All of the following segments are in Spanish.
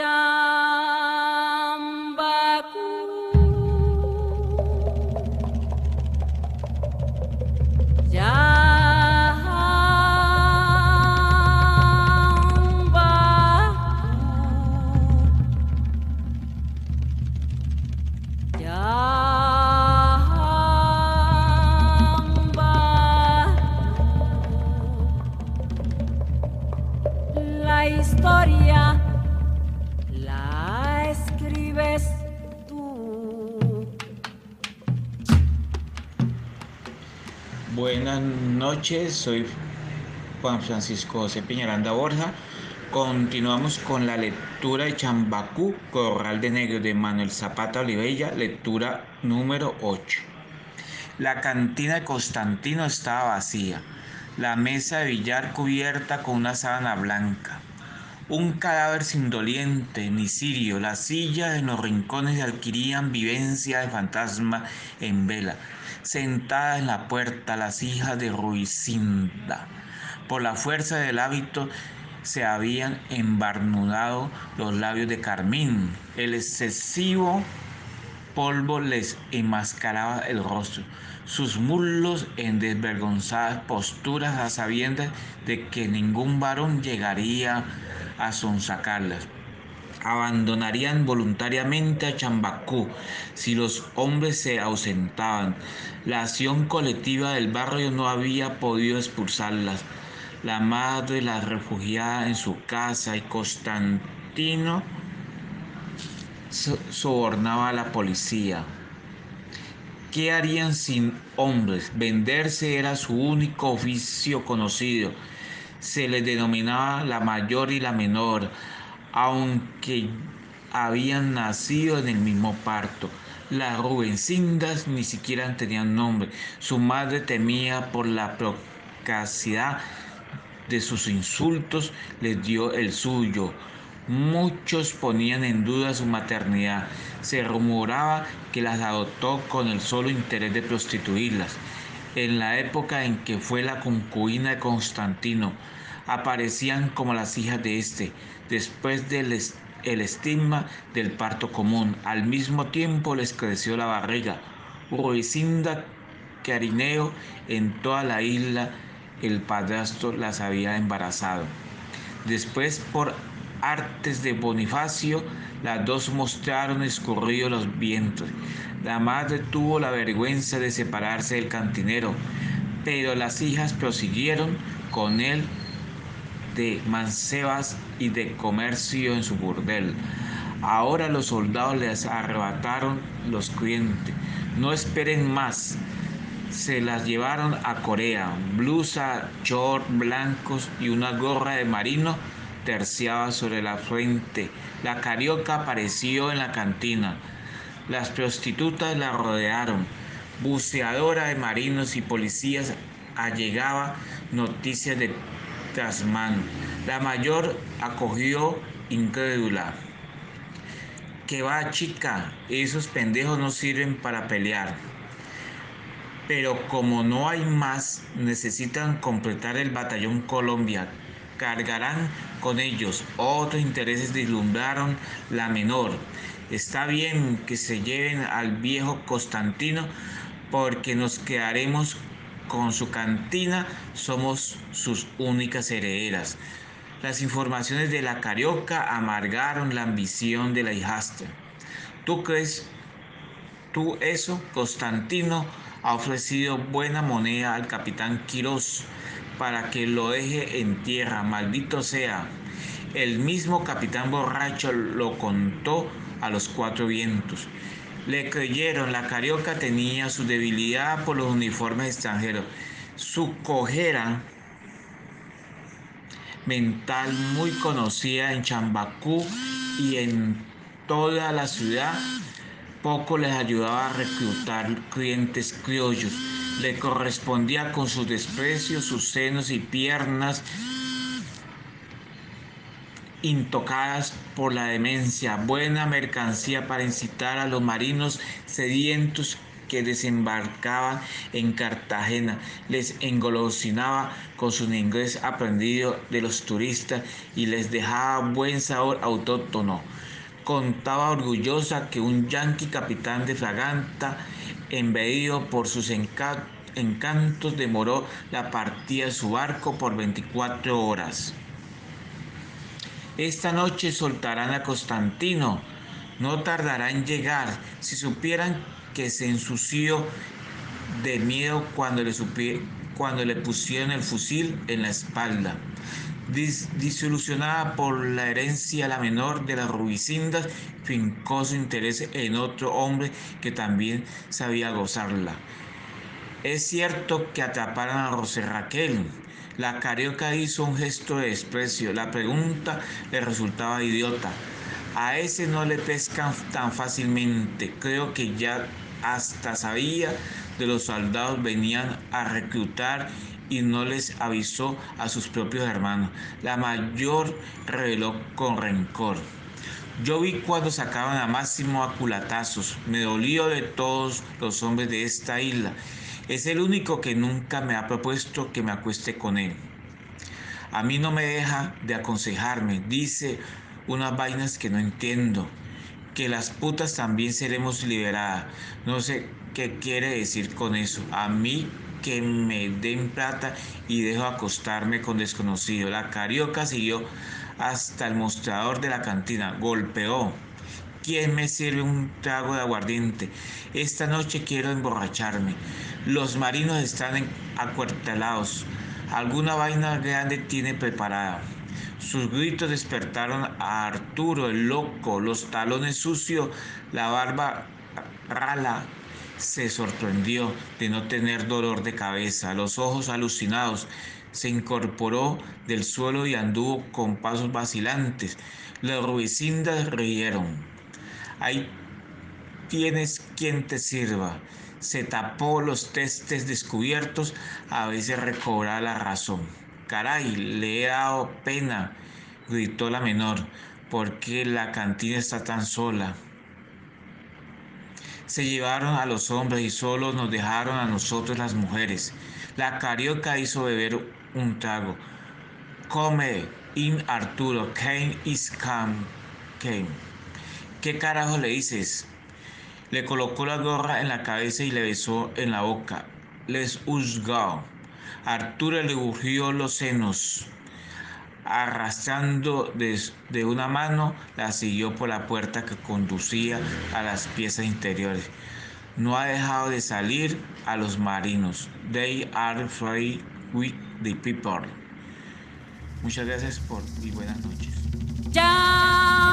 La Buenas noches, soy Juan Francisco José Piñaranda Borja. Continuamos con la lectura de Chambacú, Corral de Negro de Manuel Zapata Olivella, lectura número 8. La cantina de Constantino estaba vacía, la mesa de billar cubierta con una sábana blanca, un cadáver sin doliente ni sirio, las sillas en los rincones adquirían vivencia de fantasma en vela, sentadas en la puerta las hijas de Ruizinda. Por la fuerza del hábito se habían embarnudado los labios de carmín. El excesivo polvo les enmascaraba el rostro. Sus muslos en desvergonzadas posturas a sabiendas de que ningún varón llegaría a sonsacarlas. Abandonarían voluntariamente a Chambacú si los hombres se ausentaban. La acción colectiva del barrio no había podido expulsarlas la madre la refugiada en su casa y Constantino sobornaba a la policía. ¿Qué harían sin hombres? Venderse era su único oficio conocido. Se les denominaba la mayor y la menor, aunque habían nacido en el mismo parto. Las Rubencindas ni siquiera tenían nombre. Su madre temía por la procacidad de sus insultos les dio el suyo. Muchos ponían en duda su maternidad. Se rumoraba que las adoptó con el solo interés de prostituirlas. En la época en que fue la concubina de Constantino, aparecían como las hijas de este, después del el estigma del parto común. Al mismo tiempo les creció la barriga. Ruizinda Carineo en toda la isla el padrastro las había embarazado. Después, por artes de Bonifacio, las dos mostraron escurridos los vientos. La madre tuvo la vergüenza de separarse del cantinero, pero las hijas prosiguieron con él de mancebas y de comercio en su burdel. Ahora los soldados les arrebataron los clientes. No esperen más, se las llevaron a Corea. Blusa, short blancos y una gorra de marino terciaba sobre la frente. La carioca apareció en la cantina. Las prostitutas la rodearon. Buceadora de marinos y policías allegaba noticias de trasmano. La mayor acogió incrédula. Que va chica, esos pendejos no sirven para pelear pero como no hay más, necesitan completar el batallón Colombia. Cargarán con ellos. Otros intereses deslumbraron la menor. Está bien que se lleven al viejo Constantino porque nos quedaremos con su cantina, somos sus únicas herederas. Las informaciones de la carioca amargaron la ambición de la hijastra. ¿Tú crees tú eso, Constantino? ha ofrecido buena moneda al capitán Quirós para que lo deje en tierra, maldito sea. El mismo capitán borracho lo contó a los cuatro vientos. Le creyeron, la carioca tenía su debilidad por los uniformes extranjeros, su cojera mental muy conocida en Chambacú y en toda la ciudad poco les ayudaba a reclutar clientes criollos. Le correspondía con sus desprecios, sus senos y piernas intocadas por la demencia, buena mercancía para incitar a los marinos sedientos que desembarcaban en Cartagena les engolosinaba con su inglés aprendido de los turistas y les dejaba buen sabor autóctono. Contaba orgullosa que un yanqui capitán de fraganta, embedido por sus encantos, demoró la partida de su barco por 24 horas. Esta noche soltarán a Constantino. No tardará en llegar. Si supieran que se ensució de miedo cuando le, cuando le pusieron el fusil en la espalda. disolucionada por la herencia la menor de las rubicindas, fincó su interés en otro hombre que también sabía gozarla. Es cierto que atraparon a José Raquel, la carioca hizo un gesto de desprecio. La pregunta le resultaba idiota. A ese no le pescan tan fácilmente. Creo que ya hasta sabía de los soldados venían a reclutar y no les avisó a sus propios hermanos. La mayor reveló con rencor. Yo vi cuando sacaban a Máximo a culatazos. Me dolió de todos los hombres de esta isla es el único que nunca me ha propuesto que me acueste con él. A mí no me deja de aconsejarme, dice unas vainas que no entiendo, que las putas también seremos liberadas. No sé qué quiere decir con eso. A mí que me den plata y dejo acostarme con desconocido. La carioca siguió hasta el mostrador de la cantina, golpeó. ¿Quién me sirve un trago de aguardiente? Esta noche quiero emborracharme. Los marinos están acuartelados. Alguna vaina grande tiene preparada. Sus gritos despertaron a Arturo el loco, los talones sucios, la barba rala. Se sorprendió de no tener dolor de cabeza, los ojos alucinados. Se incorporó del suelo y anduvo con pasos vacilantes. Las rubicindas rieron. Ahí tienes quien te sirva se tapó los testes descubiertos, a veces recobraba la razón. Caray, le he dado pena, gritó la menor, porque la cantina está tan sola. Se llevaron a los hombres y solo nos dejaron a nosotros las mujeres. La carioca hizo beber un trago. Come, in Arturo, Kane is come, Kane. ¿Qué carajo le dices? Le colocó la gorra en la cabeza y le besó en la boca. Les juzgó. Arturo le urgió los senos. Arrastrando de, una mano, la siguió por la puerta que conducía a las piezas interiores. No ha dejado de salir a los marinos. They are free with the people. Muchas gracias por y buenas noches. La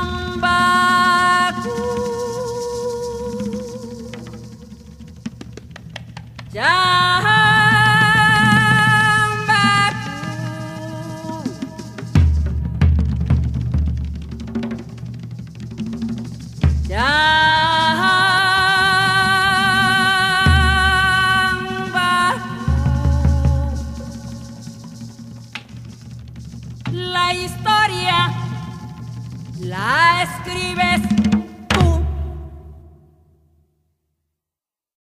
Yeah.